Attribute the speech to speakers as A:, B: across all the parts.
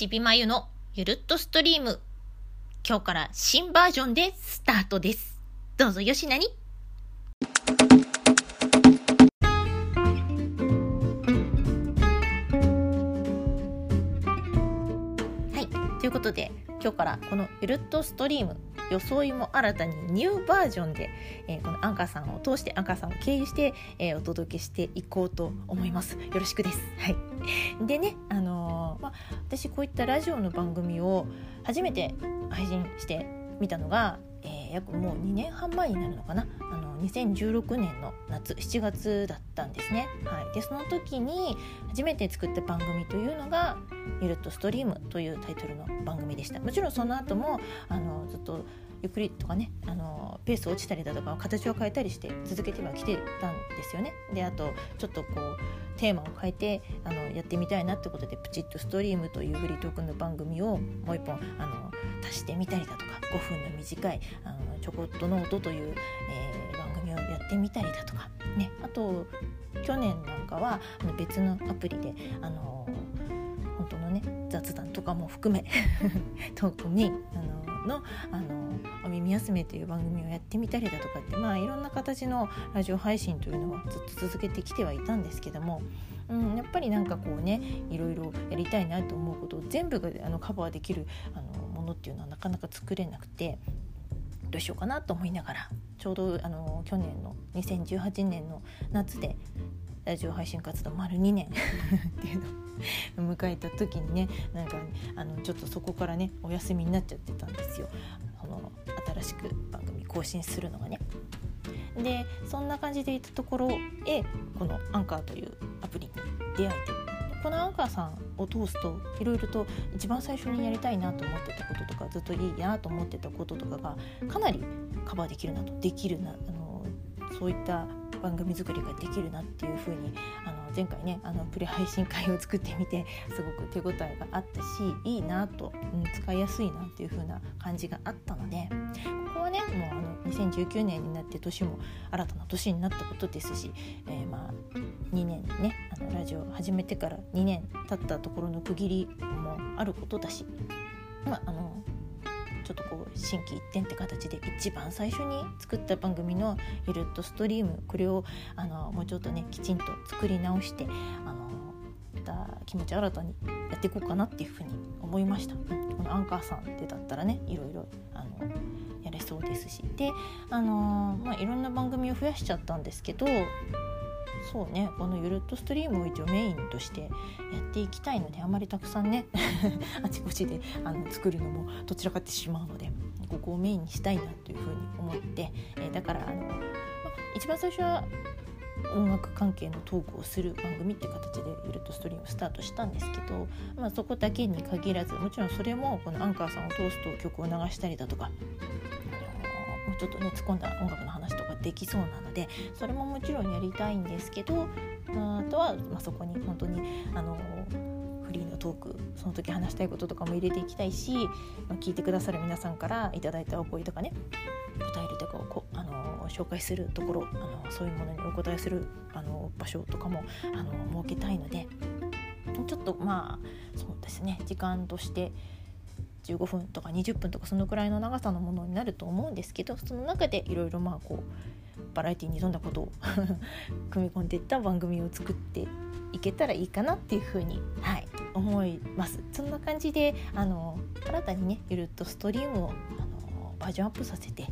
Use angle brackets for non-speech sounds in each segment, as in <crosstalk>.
A: ちびまゆのゆるっとストリーム。今日から新バージョンでスタートです。どうぞよしなに。はい。ということで、今日からこのゆるっとストリーム、装いも新たにニューバージョンで、えーこのアンカーさんを通して、アンカーさんを経由して、えーお届けしていこうと思います。よろしくです。はい。でね、あのーまあ、私こういったラジオの番組を初めて配信してみたのが、えー約もう2年半前になるのかなあの2016年の夏7月だったんですね。はい、でその時に初めて作った番組というのが「ゆるっとストリーム」というタイトルの番組でした。もちろんその後もあのずっとゆっくりとかねあのペース落ちたりだとか形を変えたりして続けてはきてたんですよね。であとちょっとこうテーマを変えてあのやってみたいなってことでプチッと Stream というフリートークの番組をもう一本あの足してみたりだとか5分の短いあのちょこっとノートという、えー番組をやってみたりだとかねあと去年なんかはあの別のアプリであの本当のね雑談とかも含め <laughs> トークにあののあのお耳休めという番組をやってみたりだとかってまあいろんな形のラジオ配信というのはずっと続けてきてはいたんですけども、うん、やっぱりなんかこうねいろいろやりたいなと思うことを全部があのカバーできるあのものっていうのはなかなか作れなくてどうしようかなと思いながらちょうどあの去年の2018年の夏でラジオ配信活動丸2年。っていうのを <laughs> 迎えた時にねなんかあのちょっとそこからねお休みになっちゃってたんですよその新しく番組更新するのがね。でそんな感じでいたところへこのアンカーというアプリに出会えてこのアンカーさんを通すといろいろと一番最初にやりたいなと思ってたこととかずっといいなと思ってたこととかがかなりカバーできるなとできるなあのそういった番組作りができるなっていう風に前回ねあのプレ配信会を作ってみてすごく手応えがあったしいいなと、うん、使いやすいなっていう風な感じがあったのでここはねもうあの2019年になって年も新たな年になったことですし、えーまあ2年ねあのラジオ始めてから2年経ったところの区切りもあることだし、まあ、あのちょっとこう心機一転って形で一番最初に作った番組の「ゆるっとストリーム」これをあのもうちょっとねきちんと作り直してあのまた気持ち新たにやっていこうかなっていうふうに思いました。このアンカーさんでだったらねいろいろあのやれそうですしであのまあいろんな番組を増やしちゃったんですけどそうねこのゆるっとストリームを一応メインとしてやっていきたいのであまりたくさんね <laughs> あちこちであの作るのもどちらかってしまうのでここをメインにしたいなというふうに思って、えーだからあの、まあ一番最初は音楽関係のトークをする番組っていう形でゆるっとストリームスタートしたんですけど、まあ、そこだけに限らずもちろんそれもこのアンカーさんを通すと曲を流したりだとか、もうちょっとね突っ込んだ音楽の話とできそうなのでそれももちろんやりたいんですけどあとは、まあ、そこに本当にあのフリーのトークその時話したいこととかも入れていきたいし、まあ、聞いてくださる皆さんからいただいたお声とかねお便りとかをこあの紹介するところあのそういうものにお答えするあの場所とかもあの設けたいのでちょっとまあそうですね時間として15分とか20分とかそのくらいの長さのものになると思うんですけどその中でいろいろまあこうバラエティーに富んだことを <laughs> 組み込んでいった番組を作っていけたらいいかなっていうふうに、はい、思います。そんな感じであの新たにねゆるっとストリームをあのバージョンアップさせて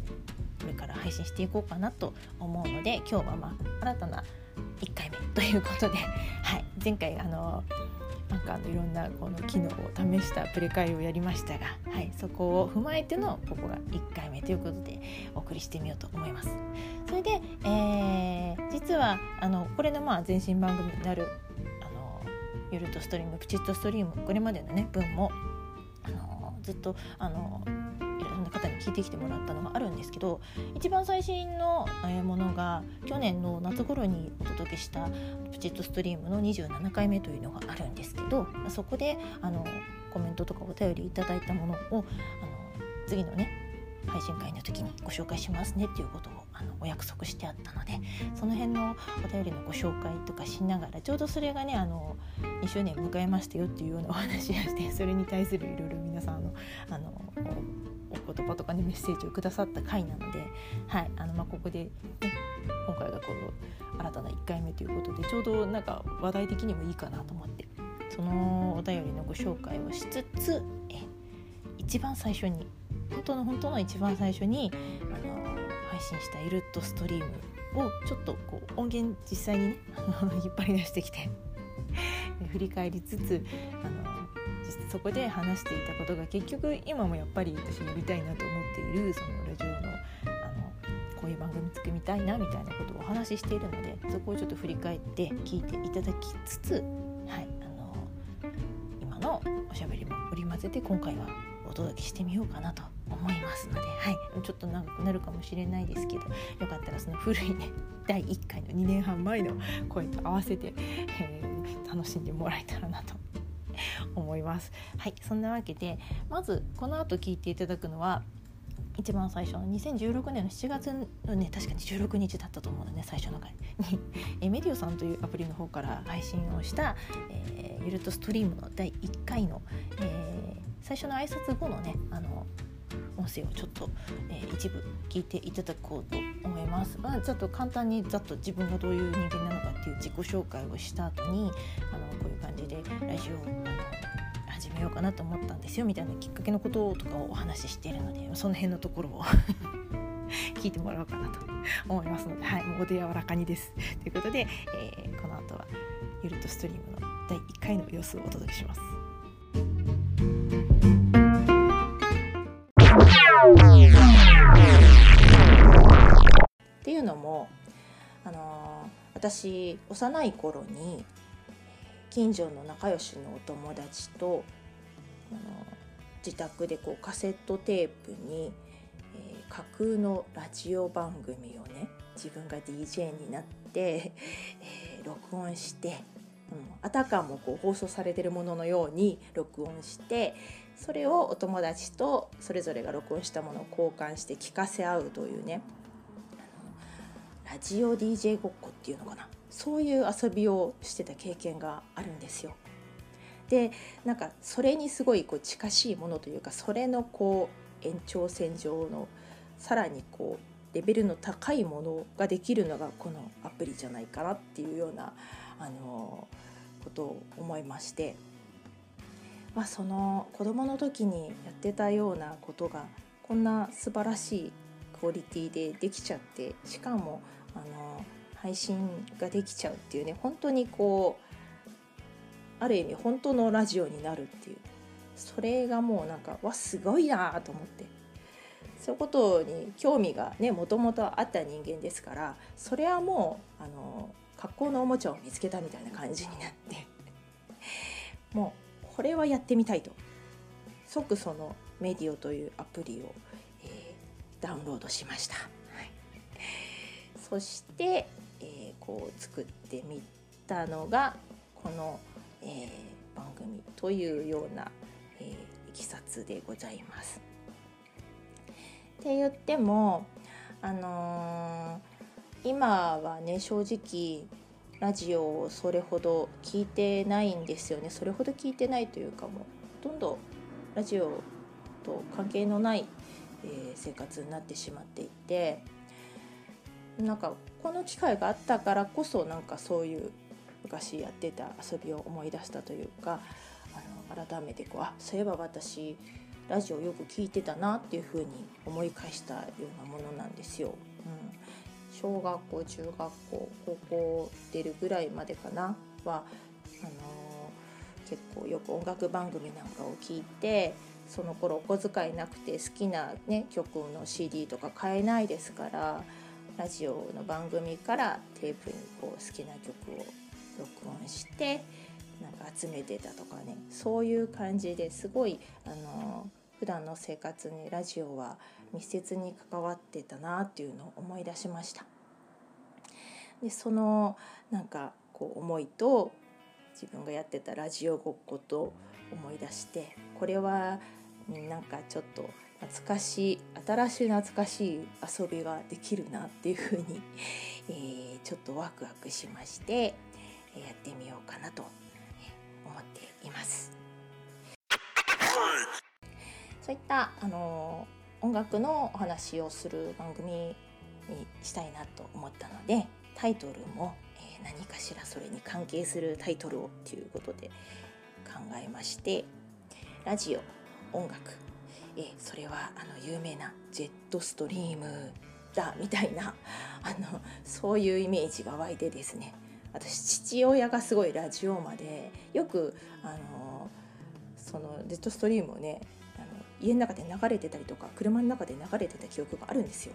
A: これから配信していこうかなと思うので今日はまあ新たな1回目ということで、はい、前回あのなんかあのいろんなこの機能を試したプレ会をやりましたが、はい、そこを踏まえてのここが1回目ということでお送りしてみようと思います。それで、えー実はあのこれのまあ前身番組になるあのゆるとストリームプチッとストリームこれまでのね分もあのずっとあのいろんな方に聞いてきてもらったのがあるんですけど一番最新のものが去年の夏頃にお届けしたプチッとストリームの27回目というのがあるんですけどそこであのコメントとかお便りいただいたものをあの次のね配信会の時にご紹介しますねっていうことをあのお約束してあったのでその辺のお便りのご紹介とかしながらちょうどそれがねあの2周年迎えましたよっていうようなお話をしてそれに対するいろいろ皆さんのあの言葉とかにメッセージをくださった回なので、はいあのまあ、ここで、ね、今回がこの新たな1回目ということでちょうどなんか話題的にもいいかなと思ってそのお便りのご紹介をしつつえ一番最初に本当の本当の一番最初にあの配信したイルットストリームをちょっとこう音源実際にね <laughs> 引っ張り出してきて <laughs> 振り返りつつあのそこで話していたことが結局今もやっぱり私やりたいなと思っているそのラジオのあのこういう番組作りたいなみたいなことをお話ししているのでそこをちょっと振り返って聞いていただきつつ、はい、あの今のおしゃべりも織り交ぜて今回はお届けしてみようかなと思いますので、はい、ちょっと長くなるかもしれないですけどよかったらその古いね第1回の2年半前の声と合わせて、えー、楽しんでもらえたらなと思います。はいそんなわけでまずこの後聞いていただくのは一番最初の2016年の7月のね確かに16日だったと思うのね最初の回にえメディオさんというアプリの方から配信をした、えー、ゆるとストリームの第1回の、えー、最初の挨拶後のねあの声をちょっと、えー、一部聞いていただこうと思います。まあ、ちょっと簡単にざっと自分がどういう人間なのかっていう自己紹介をした後にあのこういう感じでラジオを始めようかなと思ったんですよみたいなきっかけのこととかをお話ししているのでその辺のところを <laughs> 聞いてもらおうかなと思いますので、はい、もうお手柔らかにです。ということで、えー、この後はゆるとストリームの第1回の様子をお届けします。っていうのも、あの、私幼い頃に近所の仲良しのお友達とあの自宅でこうカセットテープに、えー、架空のラジオ番組をね自分が DJ になって、えー、録音して、うん、あたかもこう放送されてるもののように録音してそれをお友達とそれぞれが録音したものを交換して聞かせ合うというね。ラジオ DJ ごっこっていうのかな。そういう遊びをしてた経験があるんですよ。でなんかそれにすごいこう近しいものというかそれのこう延長線上のさらにこうレベルの高いものができるのがこのアプリじゃないかなっていうようなあのことを思いまして、まあ、その子どもの時にやってたようなことがこんな素晴らしいクオリティでできちゃってしかもあの配信ができちゃうっていうね本当にこうある意味本当のラジオになるっていう。それがもうなんかわすごいなと思って。そういうことに興味がねもともとあった人間ですからそれはもうあの格好のおもちゃを見つけたみたいな感じになって。もうこれはやってみたいと即そのメディオというアプリを、えー、ダウンロードしました。はい、そしてえー、こう作ってみたのがこの、えー、番組というような、えー、いきさつでございます。って言っても、あのー、今はね正直ラジオをそれほど聞いてないんですよねそれほど聞いてないというかもうほとんどラジオと関係のない、えー、生活になってしまっていてなんかこの機会があったからこそなんかそういう昔やってた遊びを思い出したというかあの改めてこうあそういえば私ラジオよく聞いてたなっていうふうに思い返したようなものなんですよ。うん、小学校中学校高校出るぐらいまでかな？はあのー、結構よく音楽番組なんかを聞いてその頃お小遣いなくて好きな、ね、曲の CD とか買えないですからラジオの番組からテープにこう好きな曲を録音してなんか集めてたとかね。そういう感じですごいあの普段の生活にラジオは密接に関わってたなっていうのを思い出しました。でそのなんかこう思いと自分がやってたラジオごっこと思い出してこれはなんかちょっと懐かしい新しい懐かしい遊びができるなっていうふうに、えー、ちょっとワクワクしまして、やってみようかなと思っています。そういったあの音楽のお話をする番組にしたいなと思ったのでタイトルも、えー、何かしらそれに関係するタイトルをっていうことで考えましてラジオ音楽えそれはあの有名なジェットストリームだみたいな <laughs> あのそういうイメージが湧いてですね。私父親がすごいラジオまでよくあのそのジェットストリームをね家の中で流れてたりとか車の中で流れてた記憶があるんですよ。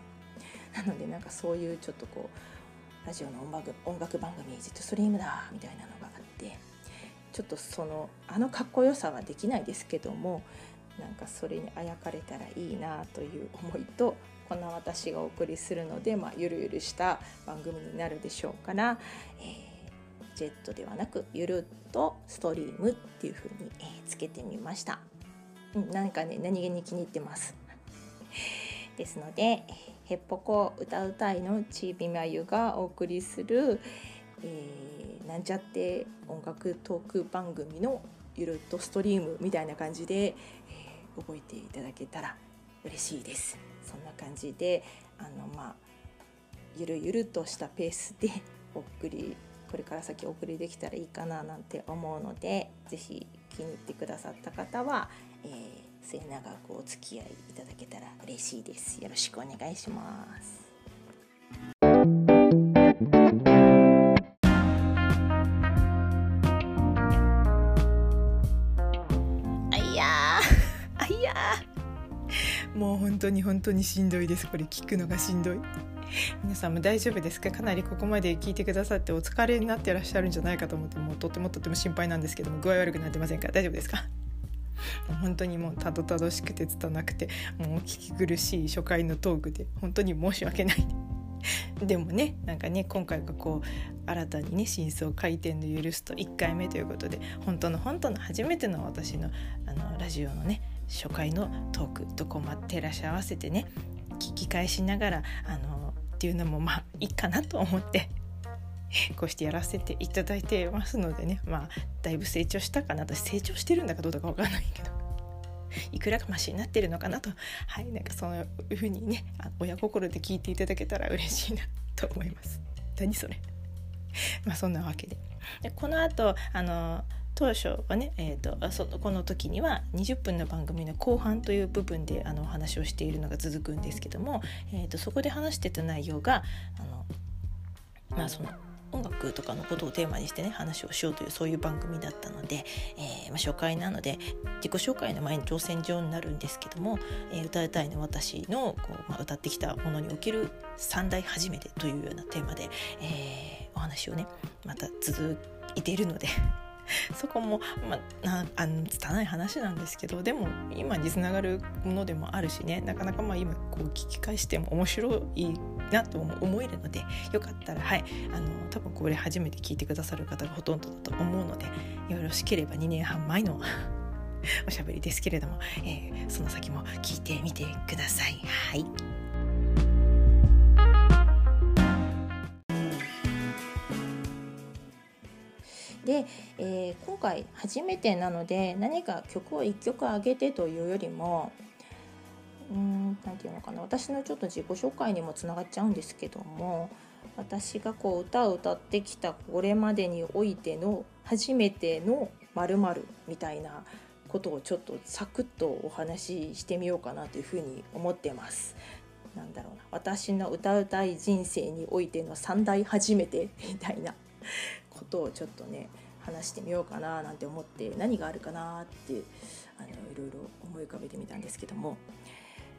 A: なのでなんかそういうちょっとこうラジオの音楽番組「ジェットストリームだ」みたいなのがあってちょっとそのあのかっこよさはできないですけどもなんかそれにあやかれたらいいなという思いとこんな私がお送りするので、まあ、ゆるゆるした番組になるでしょうから、えー、ジェットではなくゆるっとストリームっていう風に、えー、つけてみました、なんかね何気に気に入ってます。<laughs> ですので「へっぽこ歌うたい」のちーびまゆがお送りする、えー、なんちゃって音楽トーク番組のゆるっとストリームみたいな感じで、覚えていただけたら嬉しいです。そんな感じであのまあゆるゆるとしたペースで <laughs> お送りこれから先お送りできたらいいかななんて思うので是非気に入ってくださった方は、えー、末永くお付き合いいただけたら嬉しいです。よろしくお願いします。<laughs>
B: もう本当に本当にしんどいです。これ聞くのがしんどい。皆さんも大丈夫ですか？かなりここまで聞いてくださってお疲れになってらっしゃるんじゃないかと思ってもうとてもとても心配なんですけども具合悪くなってませんか？大丈夫ですか？本当にもうたどたどしくて拙くてもう聞き苦しい初回のトークで本当に申し訳ない。<laughs> でもねなんかね今回がこう新たにね真相回転の許すと1回目ということで本当の本当の初めての私のあのラジオのね初回のトークどこまで照らし合わせてね聞き返しながらあのっていうのもまあいいかなと思って。<laughs> こうしてやらせていただいてますのでね。まあだいぶ成長したかな。私成長してるんだかどうだか分かんないけど。<laughs> いくらかマシになってるのかなと。はいなんかそういうふうにね親心で聞いていただけたら嬉しいなと思います。<laughs> 何それ。まあそんなわけで。でこの後あの当初はね、えーと、そこの時には20分の番組の後半という部分であのお話をしているのが続くんですけども、えーと、そこで話してた内容があのまあその音楽とかのことをテーマにしてね話をしようというそういう番組だったので、えー、まあ、初回なので自己紹介の前に挑戦状になるんですけども「えー、歌いたいの私のこう、まあ、歌ってきたものにおける三大初めて」というようなテーマで、えー、お話をねまた続いているので <laughs> そこも、まあ、あの拙い話なんですけどでも今につながるものでもあるしねなかなかまあ今こう聞き返しても面白いなと思えるのでよかったらはいあの多分これ初めて聞いてくださる方がほとんどだと思うのでよろしければ2年半前の <laughs> おしゃべりですけれども、えー、その先も聞いてみてください。はい
A: で、えー、今回初めてなので何か曲を1曲上げてというよりもうん何て言うのかな私のちょっと自己紹介にもつながっちゃうんですけども私がこう歌を歌ってきたこれまでにおいての初めての〇〇みたいなことをちょっとサクッとお話ししてみようかなというふうに思ってます。なんだろうな私の歌うたい人生においての三大初めてみたいなことをちょっとね話してみようかななんて思って何があるかなってあのいろいろ思い浮かべてみたんですけども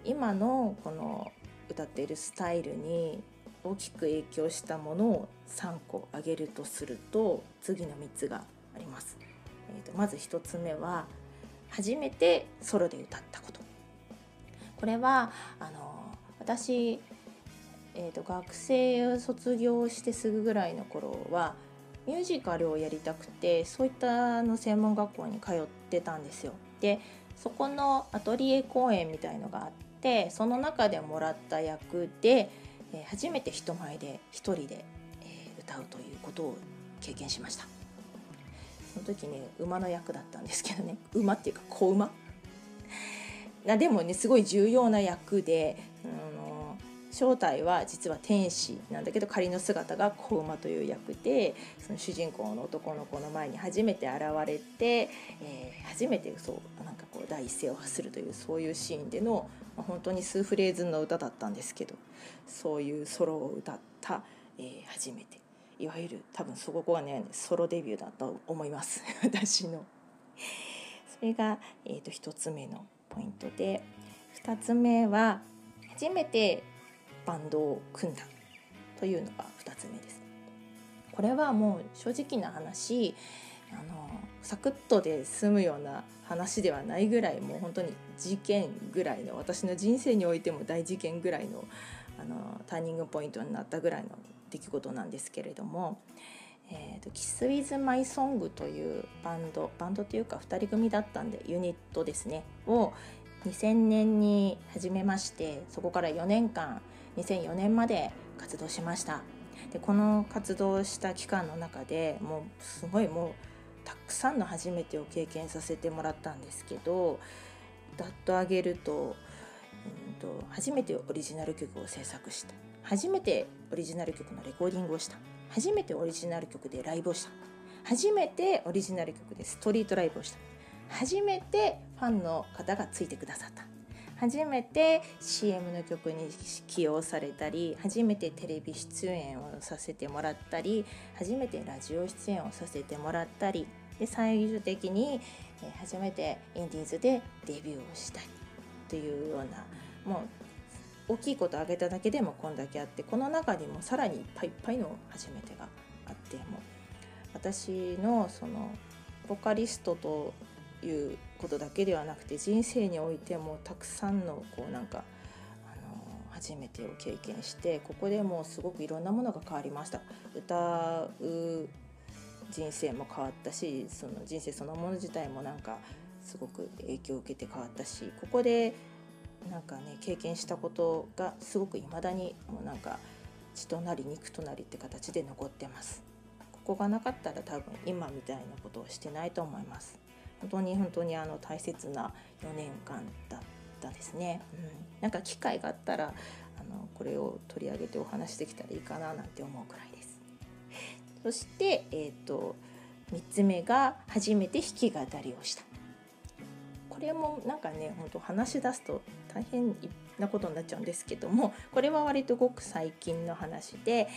A: 今のこの歌っているスタイルに大きく影響したものを3個挙げるとすると次の3つがあります。えーと、まず1つ目は初めてソロで歌ったこと。これはあの私、えーと学生を卒業してすぐぐらいの頃はミュージカルをやりたくてそういったの専門学校に通ってたんですよ。でそこのアトリエ公演みたいのがあってその中でもらった役で、えー、初めて人前で一人で、えー、歌うということを経験しました。その時ね馬の役だったんですけどね。馬っていうか子馬。でもねすごい重要な役で、うん正体は実は天使なんだけど仮の姿が子馬という役でその主人公の男の子の前に初めて現れて、えー、初めてそうなんかこう第一声を発するというそういうシーンでの、まあ、本当に数フレーズの歌だったんですけどそういうソロを歌った、えー、初めていわゆる多分そこがねソロデビューだと思います <laughs> 私の。それが、えーと、と1つ目のポイントで2つ目は初めてバンドを組んだというのが2つ目です。これはもう正直な話あのサクッとで済むような話ではないぐらいもう本当に事件ぐらいの私の人生においても大事件ぐらいのあのターニングポイントになったぐらいの出来事なんですけれども「えーと、キス・ウィズ・マイ・ソング」というバンドバンドというか2人組だったんでユニットですねを2000年に始めましてそこから4年間2004年まで活動しました。でこの活動した期間の中でもうすごいもうたくさんの初めてを経験させてもらったんですけどだっと挙げると,、うんと、初めてオリジナル曲を制作した。初めてオリジナル曲のレコーディングをした。初めてオリジナル曲でライブをした。初めてオリジナル曲でストリートライブをした。初めてファンの方がついてくださった。初めて CM の曲に起用されたり初めてテレビ出演をさせてもらったり初めてラジオ出演をさせてもらったりで最終的に初めてインディーズでデビューをしたりというようなもう大きいこと挙げただけでもこんだけあってこの中にもさらにいっぱいいっぱいの初めてがあっても私のそのボカリストということだけではなくて人生においてもたくさんのこうなんかあの初めてを経験してここでもうすごくいろんなものが変わりました。歌う人生も変わったしその人生そのもの自体もなんかすごく影響を受けて変わったしここでなんかね経験したことがすごくいまだにもうなんか血となり肉となりって形で残ってます。ここがなかったら多分今みたいなことをしてないと思います。本当に本当にあの大切な4年間だったですね。うん、なんか機会があったらあのこれを取り上げてお話できたらいいかななんて思うくらいです。そして、えーと、3つ目が初めて弾き語りをした。これもなんかね本当話し出すと大変なことになっちゃうんですけどもこれは割とごく最近の話で、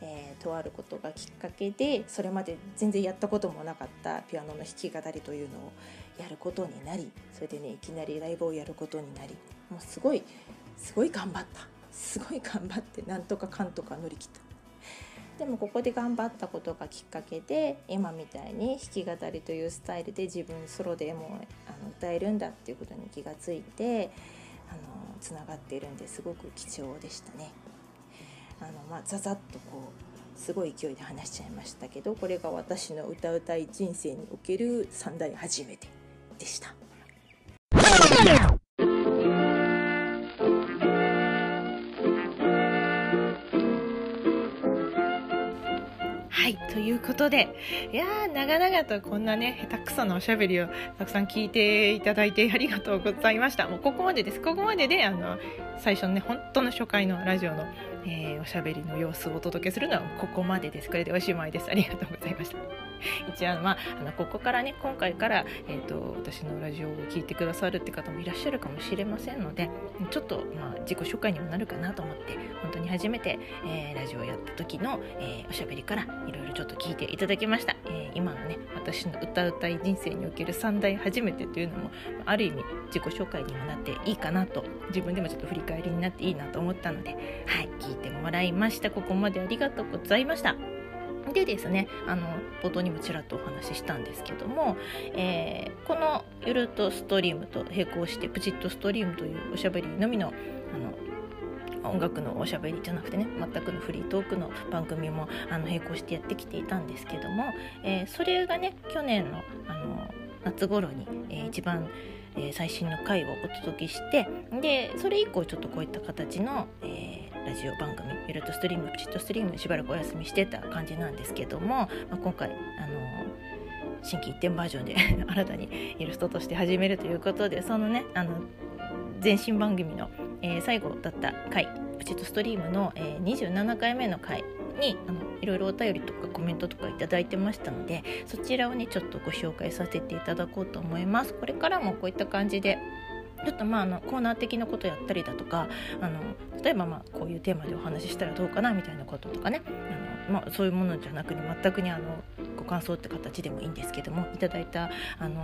A: えー、とあることがきっかけでそれまで全然やったこともなかったピアノの弾き語りというのをやることになりそれでねいきなりライブをやることになりもうすごいすごい頑張った。すごい頑張ってなんとかかんとか乗り切った。でもここで頑張ったことがきっかけで今みたいに弾き語りというスタイルで自分ソロでもあの歌えるんだっていうことに気がついてあのつながっているんですごく貴重でしたね。あのまあ、ザザッとこうすごい勢いで話しちゃいましたけどこれが私の歌うたい人生における三大初めてでした。いうことで、いやー、長々とこんなね、下手くそなおしゃべりをたくさん聞いていただいてありがとうございました。もうここまでです。ここまでで、あの、最初のね、本当の初回のラジオの、えー、おしゃべりの様子をお届けするのはここまでです。これでおしまいです。ありがとうございました。<laughs> 一応、まあ、あのここからね、今回から、えーと、私のラジオを聴いてくださるって方もいらっしゃるかもしれませんので、ちょっと、まあ、自己紹介にもなるかなと思って、本当に初めて、えー、ラジオをやった時の、えー、おしゃべりからいろいろちょっと聞いていただきました。えー、今のね、私の歌うたい人生における三大初めてというのも、ある意味自己紹介にもなっていいかなと、自分でもちょっと振り返りになっていいなと思ったので、はい、聞いてもらいました。ここまでありがとうございました。でですねあの冒頭にもちらっとお話ししたんですけども、えー、このゆるっとストリームと並行してプチッとストリームというおしゃべりのみのあの音楽のおしゃべりじゃなくてね全くのフリートークの番組もあの並行してやってきていたんですけども、えー、それがね去年のあの夏頃に、えー、一番、え、最新の回をお届けしてでそれ以降ちょっとこういった形の、えー、ラジオ番組「ゆるとストリームプチッとストリーム」しばらくお休みしてた感じなんですけども、まあ、今回あの新規一点バージョンで <laughs> 新たにイラストとして始めるということでそのねあの前身番組の、えー、最後だった回プチッとストリームの、えー、27回目の回にあのいろいろお便りとかコメントとか頂いてましたのでそちらをねちょっとご紹介させていただこうと思います。これからもこういった感じでちょっとまああのコーナー的なことやったりだとかあの例えばまあこういうテーマでお話ししたらどうかなみたいなこととかね。あの、まあ、そういうものじゃなくに全くにあのご感想って形でもいいんですけどもいただいたあの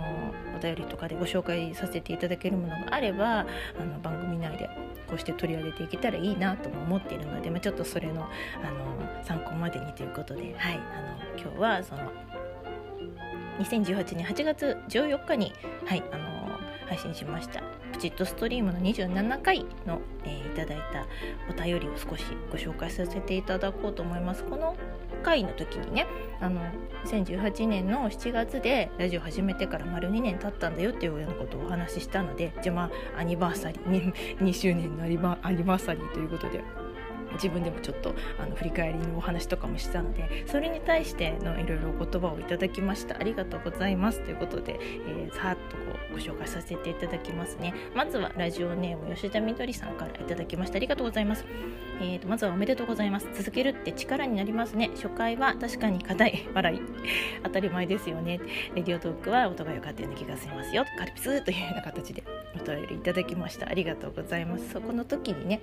A: お便りとかでご紹介させていただけるものがあればあの番組内でこうして取り上げていけたらいいなとも思っているので、まあ、ちょっとそれのあの参考までにということで、はい、あの今日はその2018年8月14日に、はいあの配信しました。プチッとストリームの27回の、えー、いただいたお便りを少しご紹介させていただこうと思います。この回の時にねあの2018年の7月でラジオ始めてから丸2年経ったんだよっていうようなことをお話ししたのでじゃあまあアニバーサリー 2, <laughs> 周年のアニバーサリーということで自分でもちょっとあの振り返りのお話とかもしたのでそれに対してのいろいろお言葉をいただきました。ありがとうございます。ということで、えー、さーっとこご紹介させていただきますね。まずはラジオネーム吉田みどりさんからいただきました。ありがとうございます、えーと、まずはおめでとうございます。続けるって力になりますね。初回は確かに硬い笑い。当たり前ですよね。レディオトークは音が良かったような気がしますよ。カルピスというような形でお便りいただきました。ありがとうございます。そこの時にね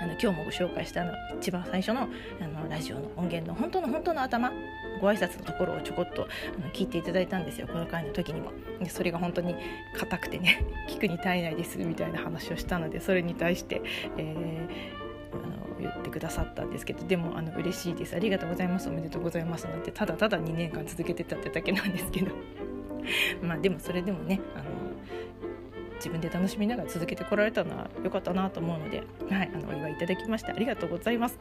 A: あの今日もご紹介したの一番最初のあのラジオの音源の本当の本当の頭ご挨拶のところをちょこっとあの聞いていただいたんですよこの回の時にも。でそれが本当に硬くてね <laughs> 聞くに耐えないですみたいな話をしたのでそれに対して、えー、あの言ってくださったんですけどでもあの嬉しいです。ありがとうございますおめでとうございますなんてただただ2年間続けてたってだけなんですけど。<laughs> まあでもそれでもねあの自分で楽しみながら続けてこられたのは良かったなと思うので、はい、あのお祝いいただきましてありがとうございます。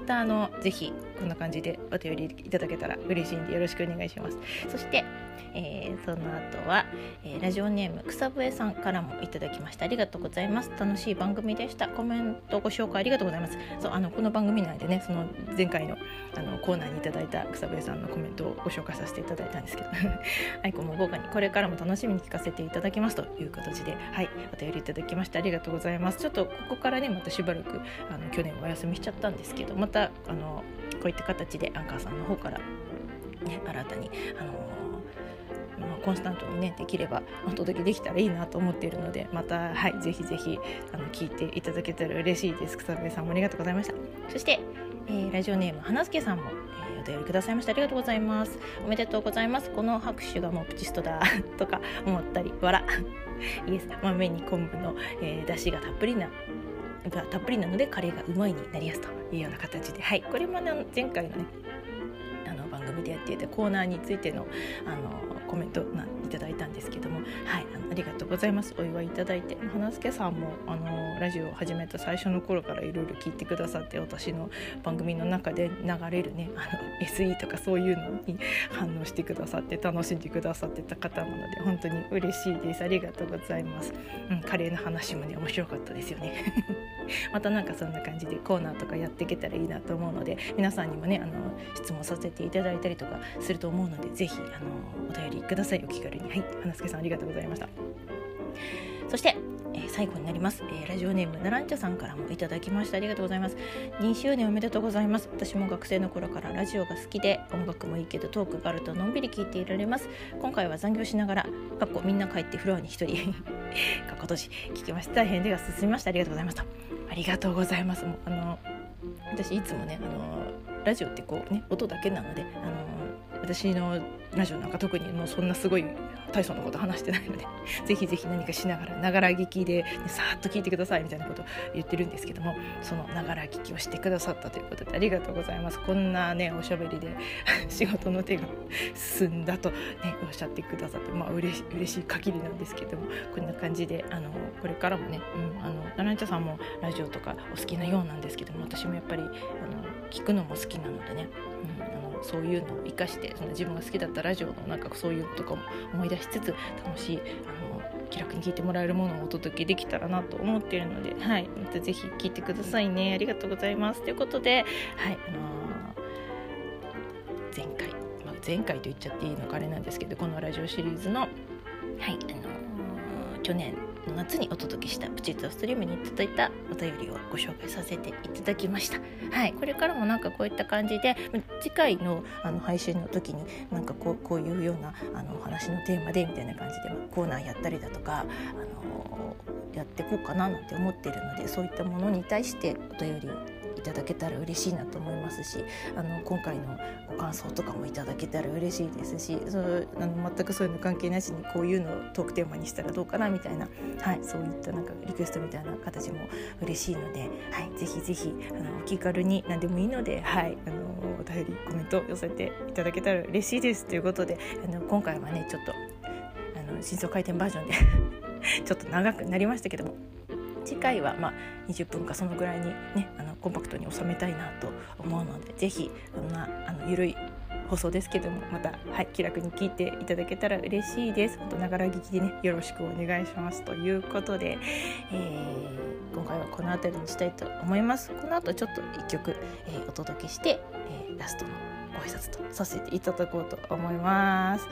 A: またあのぜひこんな感じでお便りいただけたら嬉しいんでよろしくお願いします。そしてえー、その後は、えー、ラジオネーム草笛さんからもいただきました。ありがとうございます。楽しい番組でした。コメントご紹介ありがとうございます。そうあのこの番組内でねその前回のあのコーナーにいただいた草笛さんのコメントをご紹介させていただいたんですけど。<laughs> アイコンも豪華にこれからも楽しみに聞かせていただきます。という形ではいお便りいただきましてありがとうございます。ちょっとここからねまたしばらくあの去年お休みしちゃったんですけどまたあのこういった形でアンカーさんの方からね新たにあのまあ、コンスタントにねできればお届けできたらいいなと思っているのでまたはいぜひぜひあの聞いていただけたら嬉しいです。草笛さんもありがとうございました。そして、えー、ラジオネーム花助さんも、えー、お便りくださいました。ありがとうございます。おめでとうございます。この拍手がもうプチストだ <laughs> とか思ったりわら <laughs> イエス豆に昆布の、えー、出汁がたっぷりながたっぷりなのでカレーがうまいになりやすというような形で。はいこれも、ね、前回のねの番組でやっていたコーナーについてのあのコメントないただいたんですけども、はい、あのありがとうございます。お祝いいただいて。花助さんもあのラジオを始めた最初の頃からいろいろ聞いてくださって私の番組の中で流れるねあの SE とかそういうのに反応してくださって楽しんでくださってた方なので本当に嬉しいです。ありがとうございます、うん、カレーの話もね面白かったですよね。<laughs> またなんかそんな感じでコーナーとかやっていけたらいいなと思うので皆さんにもねあの質問させていただいたりとかすると思うのでぜひあのお便りりください。お気軽に。はい。花助さんありがとうございました。そしてえー、最後になります、えー、ラジオネームナランチャさんからもいただきました。ありがとうございます。2周年おめでとうございます。私も学生の頃からラジオが好きで音楽もいいけどトークがあるとのんびり聞いていられます。今回は残業しながらかっこみんな帰ってフロアに一人かっこ閉じ聞きました。大変でが進みました。ありがとうございました。ありがとうございます。もうあの私いつもねあのラジオってこうね音だけなのであの私のラジオなんか特にもうそんなすごい大層なこと話してないので <laughs> ぜひぜひ何かしながらながら聞きで、ね、さーっと聞いてくださいみたいなことを言ってるんですけどもそのながら聞きをしてくださったということでありがとうございます。こんなねおしゃべりで <laughs> 仕事の手が進んだと、ね、おっしゃってくださってまあ嬉し嬉しい限りなんですけどもこんな感じであのこれからもね、うん、あのナナンチャさんもラジオとかお好きなようなんですけども私もやっぱりあの聞くのも好きなのでね、うん、そういうのを生かしてその自分が好きだったラジオのなんかそういうのとかも思い出しつつ楽しいあの気楽に聞いてもらえるものをお届けできたらなと思っているので、はい、またぜひ聞いてくださいね。ありがとうございます。ということで、はい。あのー、前回、まあ、前回と言っちゃっていいのかあれなんですけどこのラジオシリーズの、はい。あのー、去年の夏にお届けしたプチッとストリームに届いたお便りをご紹介させていただきました。はい、これからもなんかこういった感じで次回のあの配信の時になんかこうこういうようなあの話のテーマでみたいな感じでコーナーやったりだとか、あのやっていこうかななんて思ってるのでそういったものに対してお便りいただけたら嬉しいなと思いますしあの今回のご感想とかもいただけたら嬉しいですしそのあの全くそういうの関係なしにこういうのをトークテーマにしたらどうかなみたいな、はい、そういったなんかリクエストみたいな形も嬉しいので、はい、ぜひぜひあのお気軽に何でもいいので、はい、あのお便りコメント寄せていただけたら嬉しいですということであの今回はねちょっとあの真相回転バージョンで <laughs> ちょっと長くなりましたけども次回はまあ20分かそのぐらいにねあのコンパクトに収めたいなと思うので是非こんなあの緩い放送ですけどもまた、はい、気楽に聞いていただけたら嬉しいです。本当ながら聞きでねよろしくお願いします。ということで、えー、今回はこの辺りにしたいと思います。この後ちょっと1曲、えー、お届けして、えー、ラストのご挨拶とさせていただこうと思います。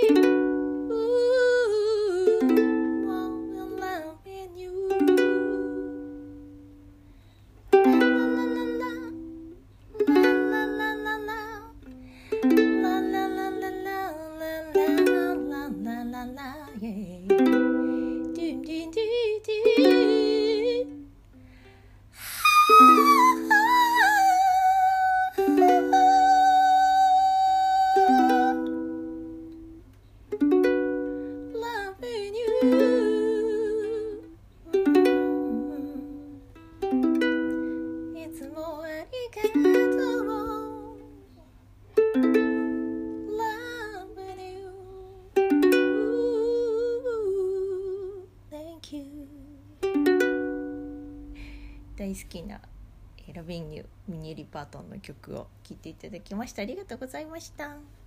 A: 大トンの曲を聴いていただきましたありがとうございました。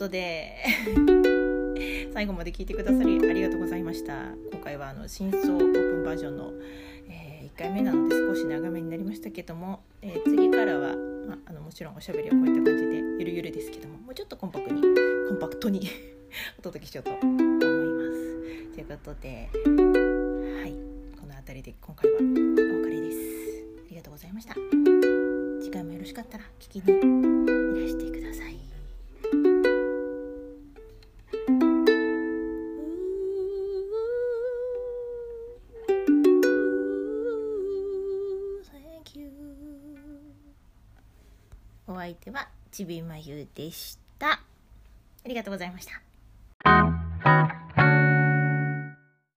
A: ことで。<laughs> 最後まで聞いてくださりありがとうございました。今回はあの真相オープンバージョンの、えー、1回目なので少し長めになりましたけども、えー、次からは、まあ、あのもちろんおしゃべりはこういった感じでゆるゆるですけどももうちょっとコンパクトにコンパクトに <laughs> お届けしようと思います。ということではい。この辺りで今回はお別れです。ありがとうございました。次回もよろしかったら聞きにいらしてください。ちびまゆでした。ありがとうございました。